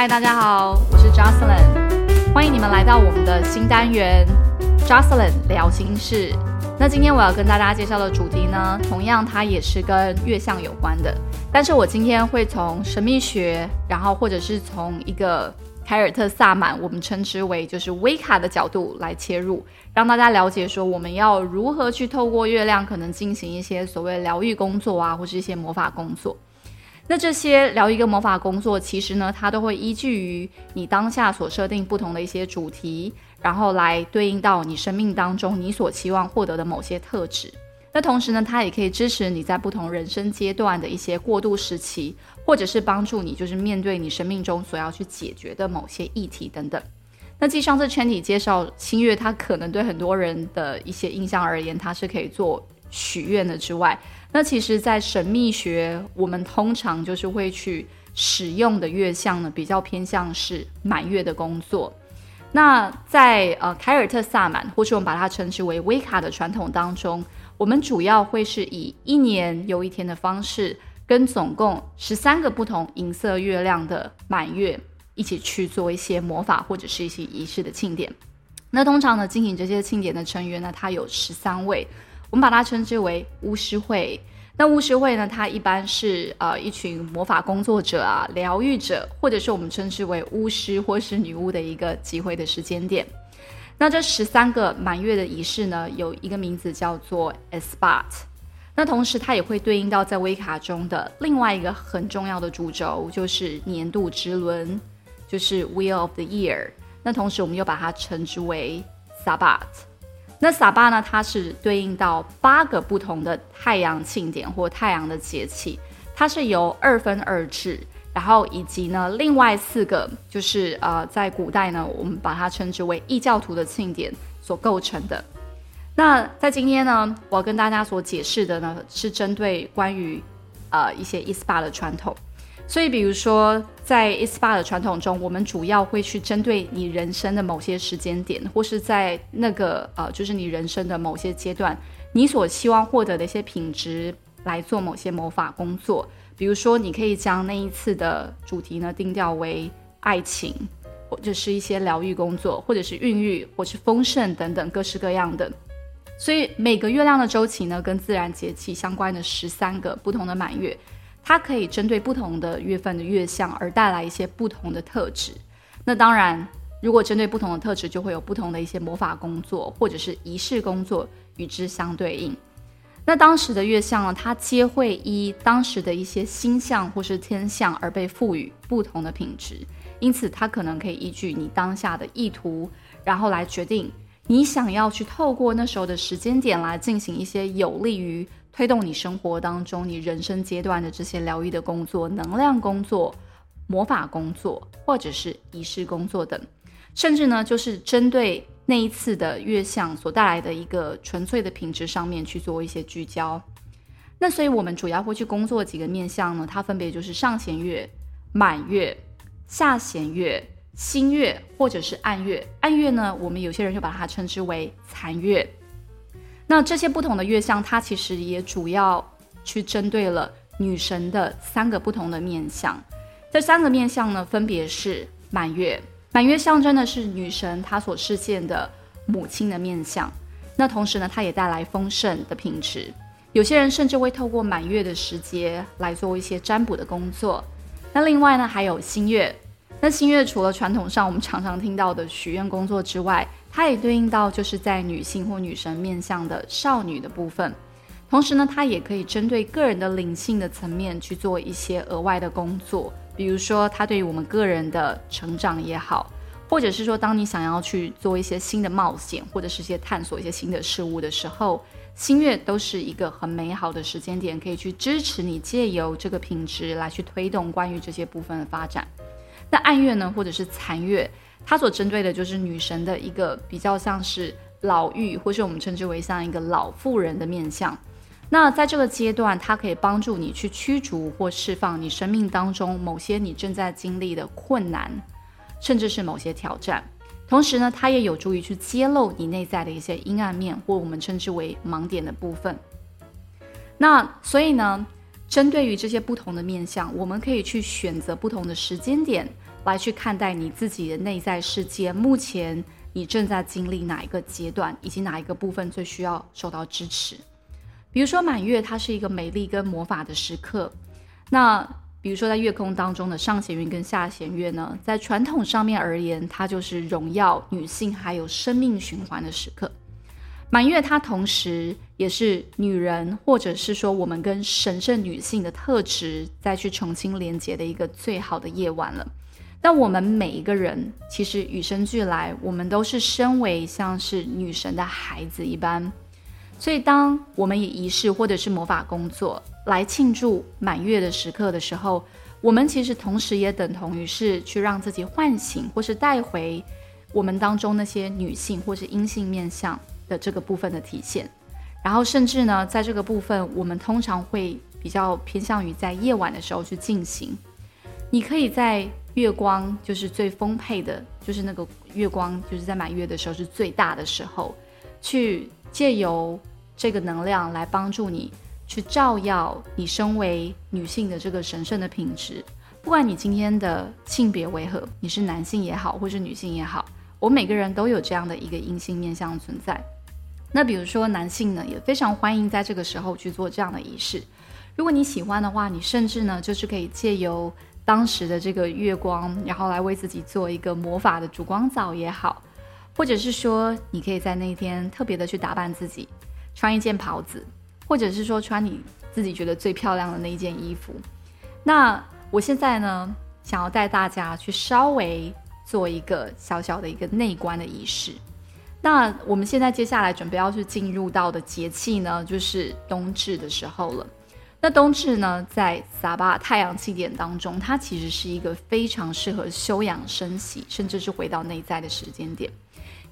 嗨，大家好，我是 Jocelyn，欢迎你们来到我们的新单元 Jocelyn 聊心事。那今天我要跟大家介绍的主题呢，同样它也是跟月相有关的，但是我今天会从神秘学，然后或者是从一个凯尔特萨满，我们称之为就是威卡的角度来切入，让大家了解说我们要如何去透过月亮可能进行一些所谓疗愈工作啊，或是一些魔法工作。那这些聊一个魔法工作，其实呢，它都会依据于你当下所设定不同的一些主题，然后来对应到你生命当中你所期望获得的某些特质。那同时呢，它也可以支持你在不同人生阶段的一些过渡时期，或者是帮助你就是面对你生命中所要去解决的某些议题等等。那继上次全体介绍星月，它可能对很多人的一些印象而言，它是可以做许愿的之外。那其实，在神秘学，我们通常就是会去使用的月相呢，比较偏向是满月的工作。那在呃凯尔特萨满，或是我们把它称之为威卡的传统当中，我们主要会是以一年又一天的方式，跟总共十三个不同银色月亮的满月一起去做一些魔法或者是一些仪式的庆典。那通常呢，进行这些庆典的成员呢，他有十三位。我们把它称之为巫师会。那巫师会呢？它一般是呃一群魔法工作者啊、疗愈者，或者是我们称之为巫师或是女巫的一个集会的时间点。那这十三个满月的仪式呢，有一个名字叫做 Esbat。那同时它也会对应到在威卡中的另外一个很重要的主轴，就是年度之轮，就是 Wheel of the Year。那同时我们又把它称之为 Sabat。那撒巴呢？它是对应到八个不同的太阳庆典或太阳的节气，它是由二分二制，然后以及呢另外四个就是呃在古代呢，我们把它称之为异教徒的庆典所构成的。那在今天呢，我要跟大家所解释的呢，是针对关于呃一些伊斯巴的传统。所以，比如说，在 SPA 的传统中，我们主要会去针对你人生的某些时间点，或是在那个呃，就是你人生的某些阶段，你所希望获得的一些品质来做某些魔法工作。比如说，你可以将那一次的主题呢定调为爱情，或者是一些疗愈工作，或者是孕育，或是丰盛等等各式各样的。所以，每个月亮的周期呢，跟自然节气相关的十三个不同的满月。它可以针对不同的月份的月相而带来一些不同的特质。那当然，如果针对不同的特质，就会有不同的一些魔法工作或者是仪式工作与之相对应。那当时的月相呢，它皆会依当时的一些星象或是天象而被赋予不同的品质。因此，它可能可以依据你当下的意图，然后来决定你想要去透过那时候的时间点来进行一些有利于。推动你生活当中、你人生阶段的这些疗愈的工作、能量工作、魔法工作，或者是仪式工作等，甚至呢，就是针对那一次的月相所带来的一个纯粹的品质上面去做一些聚焦。那所以我们主要会去工作几个面向呢？它分别就是上弦月、满月、下弦月、新月，或者是暗月。暗月呢，我们有些人就把它称之为残月。那这些不同的月相，它其实也主要去针对了女神的三个不同的面相。这三个面相呢，分别是满月，满月象征的是女神她所实现的母亲的面相。那同时呢，它也带来丰盛的品质。有些人甚至会透过满月的时节来做一些占卜的工作。那另外呢，还有新月。那新月除了传统上我们常常听到的许愿工作之外，它也对应到就是在女性或女神面向的少女的部分，同时呢，它也可以针对个人的灵性的层面去做一些额外的工作，比如说它对于我们个人的成长也好，或者是说当你想要去做一些新的冒险，或者是些探索一些新的事物的时候，新月都是一个很美好的时间点，可以去支持你借由这个品质来去推动关于这些部分的发展。那暗月呢，或者是残月？它所针对的就是女神的一个比较像是老妪，或是我们称之为像一个老妇人的面相。那在这个阶段，它可以帮助你去驱逐或释放你生命当中某些你正在经历的困难，甚至是某些挑战。同时呢，它也有助于去揭露你内在的一些阴暗面，或我们称之为盲点的部分。那所以呢，针对于这些不同的面相，我们可以去选择不同的时间点。来去看待你自己的内在世界。目前你正在经历哪一个阶段，以及哪一个部分最需要受到支持？比如说满月，它是一个美丽跟魔法的时刻。那比如说在月空当中的上弦月跟下弦月呢，在传统上面而言，它就是荣耀女性还有生命循环的时刻。满月它同时也是女人，或者是说我们跟神圣女性的特质再去重新连接的一个最好的夜晚了。但我们每一个人其实与生俱来，我们都是身为像是女神的孩子一般。所以当我们以仪式或者是魔法工作来庆祝满月的时刻的时候，我们其实同时也等同于是去让自己唤醒，或是带回我们当中那些女性或是阴性面相。的这个部分的体现，然后甚至呢，在这个部分，我们通常会比较偏向于在夜晚的时候去进行。你可以在月光就是最丰沛的，就是那个月光就是在满月的时候是最大的时候，去借由这个能量来帮助你去照耀你身为女性的这个神圣的品质。不管你今天的性别为何，你是男性也好，或是女性也好，我每个人都有这样的一个阴性面相存在。那比如说男性呢，也非常欢迎在这个时候去做这样的仪式。如果你喜欢的话，你甚至呢就是可以借由当时的这个月光，然后来为自己做一个魔法的烛光澡也好，或者是说你可以在那一天特别的去打扮自己，穿一件袍子，或者是说穿你自己觉得最漂亮的那一件衣服。那我现在呢，想要带大家去稍微做一个小小的一个内观的仪式。那我们现在接下来准备要去进入到的节气呢，就是冬至的时候了。那冬至呢，在撒巴太阳气点当中，它其实是一个非常适合休养生息，甚至是回到内在的时间点。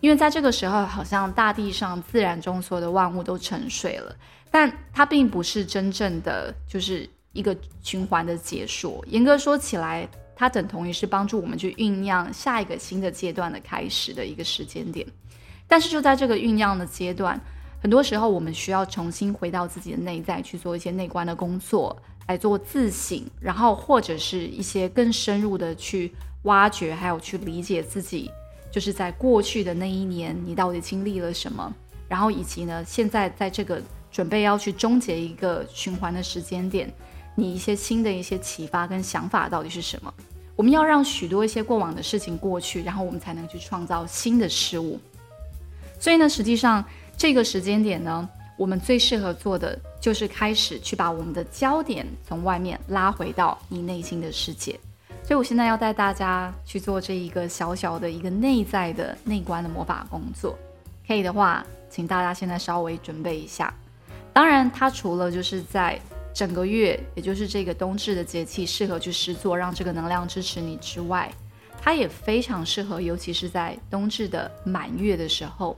因为在这个时候，好像大地上自然中所有的万物都沉睡了，但它并不是真正的就是一个循环的结束。严格说起来，它等同于是帮助我们去酝酿下一个新的阶段的开始的一个时间点。但是就在这个酝酿的阶段，很多时候我们需要重新回到自己的内在去做一些内观的工作，来做自省，然后或者是一些更深入的去挖掘，还有去理解自己，就是在过去的那一年你到底经历了什么，然后以及呢，现在在这个准备要去终结一个循环的时间点，你一些新的一些启发跟想法到底是什么？我们要让许多一些过往的事情过去，然后我们才能去创造新的事物。所以呢，实际上这个时间点呢，我们最适合做的就是开始去把我们的焦点从外面拉回到你内心的世界。所以我现在要带大家去做这一个小小的一个内在的内观的魔法工作。可以的话，请大家现在稍微准备一下。当然，它除了就是在整个月，也就是这个冬至的节气适合去施作，让这个能量支持你之外，它也非常适合，尤其是在冬至的满月的时候。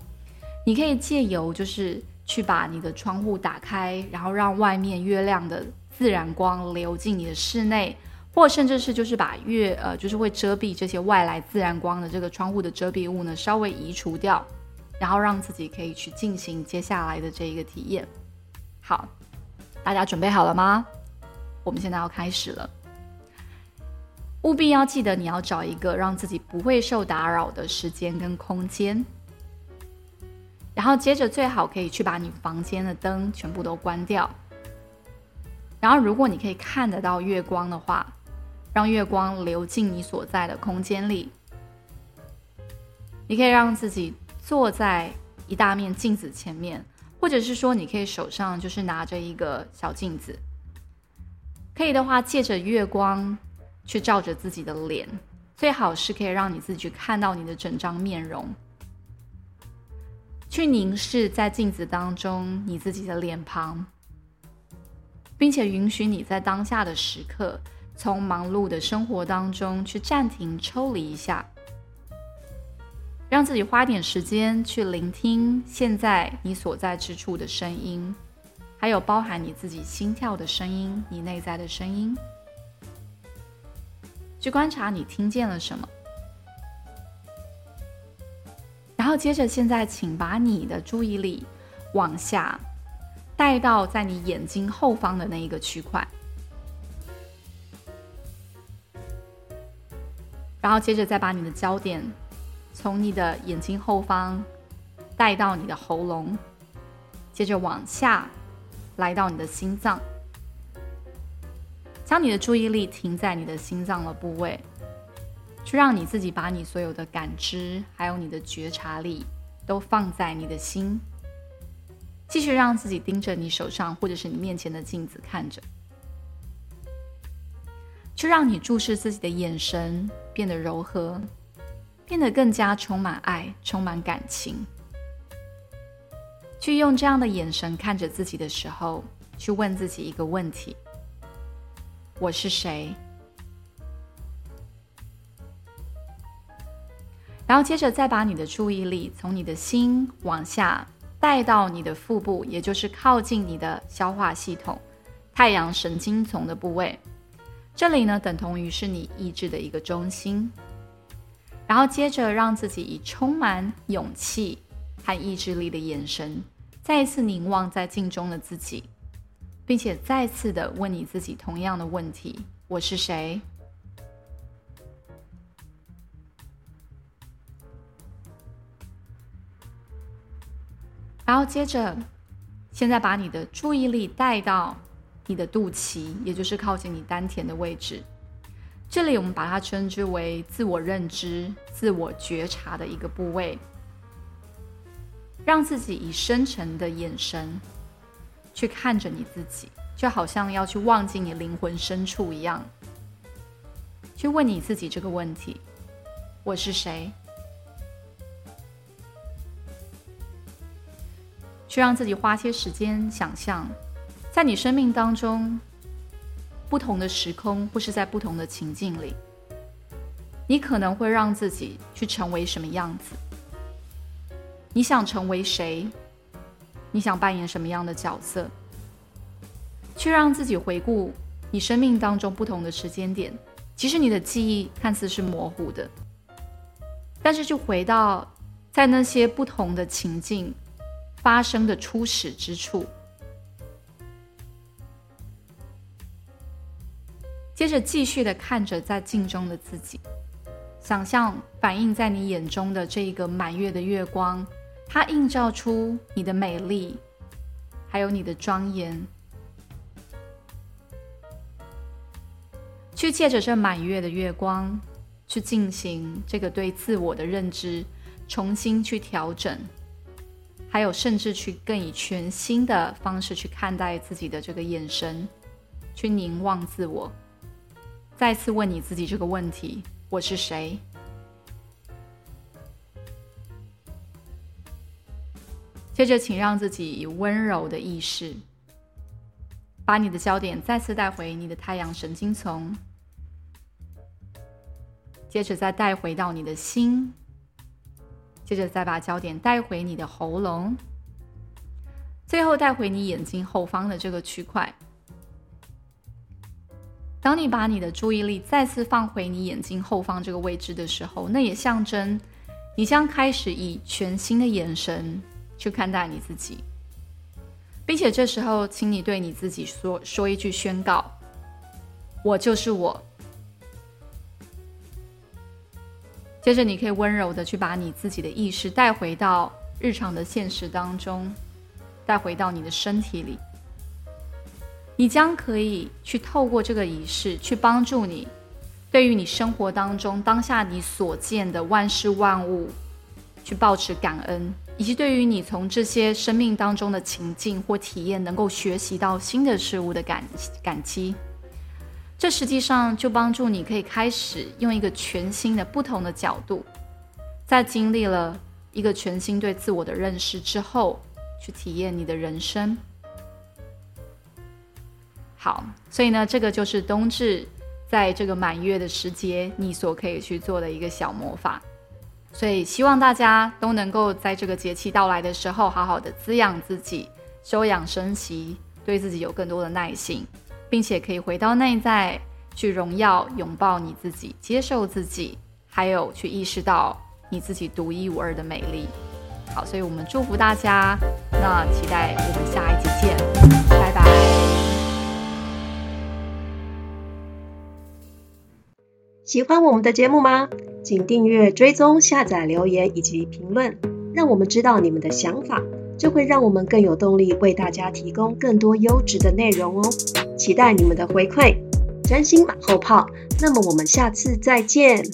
你可以借由就是去把你的窗户打开，然后让外面月亮的自然光流进你的室内，或甚至是就是把月呃就是会遮蔽这些外来自然光的这个窗户的遮蔽物呢稍微移除掉，然后让自己可以去进行接下来的这一个体验。好，大家准备好了吗？我们现在要开始了，务必要记得你要找一个让自己不会受打扰的时间跟空间。然后接着最好可以去把你房间的灯全部都关掉。然后如果你可以看得到月光的话，让月光流进你所在的空间里。你可以让自己坐在一大面镜子前面，或者是说你可以手上就是拿着一个小镜子。可以的话，借着月光去照着自己的脸，最好是可以让你自己去看到你的整张面容。去凝视在镜子当中你自己的脸庞，并且允许你在当下的时刻，从忙碌的生活当中去暂停、抽离一下，让自己花点时间去聆听现在你所在之处的声音，还有包含你自己心跳的声音、你内在的声音，去观察你听见了什么。然后接着，现在请把你的注意力往下带到在你眼睛后方的那一个区块。然后接着再把你的焦点从你的眼睛后方带到你的喉咙，接着往下来到你的心脏，将你的注意力停在你的心脏的部位，去让你自己把你所有的感知还有你的觉察力都放在你的心，继续让自己盯着你手上或者是你面前的镜子看着。去让你注视自己的眼神变得柔和，变得更加充满爱、充满感情。去用这样的眼神看着自己的时候，去问自己一个问题：我是谁？然后接着再把你的注意力从你的心往下带到你的腹部，也就是靠近你的消化系统、太阳神经丛的部位。这里呢，等同于是你意志的一个中心。然后接着让自己以充满勇气和意志力的眼神，再一次凝望在镜中的自己，并且再次的问你自己同样的问题：我是谁？然后接着，现在把你的注意力带到。你的肚脐，也就是靠近你丹田的位置，这里我们把它称之为自我认知、自我觉察的一个部位。让自己以深沉的眼神去看着你自己，就好像要去忘记你灵魂深处一样，去问你自己这个问题：我是谁？去让自己花些时间想象。在你生命当中，不同的时空，或是在不同的情境里，你可能会让自己去成为什么样子？你想成为谁？你想扮演什么样的角色？去让自己回顾你生命当中不同的时间点，其实你的记忆看似是模糊的，但是就回到在那些不同的情境发生的初始之处。接着继续的看着在镜中的自己，想象反映在你眼中的这一个满月的月光，它映照出你的美丽，还有你的庄严。去借着这满月的月光，去进行这个对自我的认知，重新去调整，还有甚至去更以全新的方式去看待自己的这个眼神，去凝望自我。再次问你自己这个问题：我是谁？接着，请让自己以温柔的意识，把你的焦点再次带回你的太阳神经丛，接着再带回到你的心，接着再把焦点带回你的喉咙，最后带回你眼睛后方的这个区块。当你把你的注意力再次放回你眼睛后方这个位置的时候，那也象征你将开始以全新的眼神去看待你自己，并且这时候，请你对你自己说说一句宣告：“我就是我。”接着，你可以温柔的去把你自己的意识带回到日常的现实当中，带回到你的身体里。你将可以去透过这个仪式，去帮助你，对于你生活当中当下你所见的万事万物，去保持感恩，以及对于你从这些生命当中的情境或体验，能够学习到新的事物的感感激。这实际上就帮助你可以开始用一个全新的、不同的角度，在经历了一个全新对自我的认识之后，去体验你的人生。好，所以呢，这个就是冬至在这个满月的时节，你所可以去做的一个小魔法。所以希望大家都能够在这个节气到来的时候，好好的滋养自己，休养生息，对自己有更多的耐心，并且可以回到内在去荣耀、拥抱你自己，接受自己，还有去意识到你自己独一无二的美丽。好，所以我们祝福大家，那期待我们下一集见，拜拜。喜欢我们的节目吗？请订阅、追踪、下载、留言以及评论，让我们知道你们的想法，这会让我们更有动力为大家提供更多优质的内容哦。期待你们的回馈，真心马后炮。那么我们下次再见。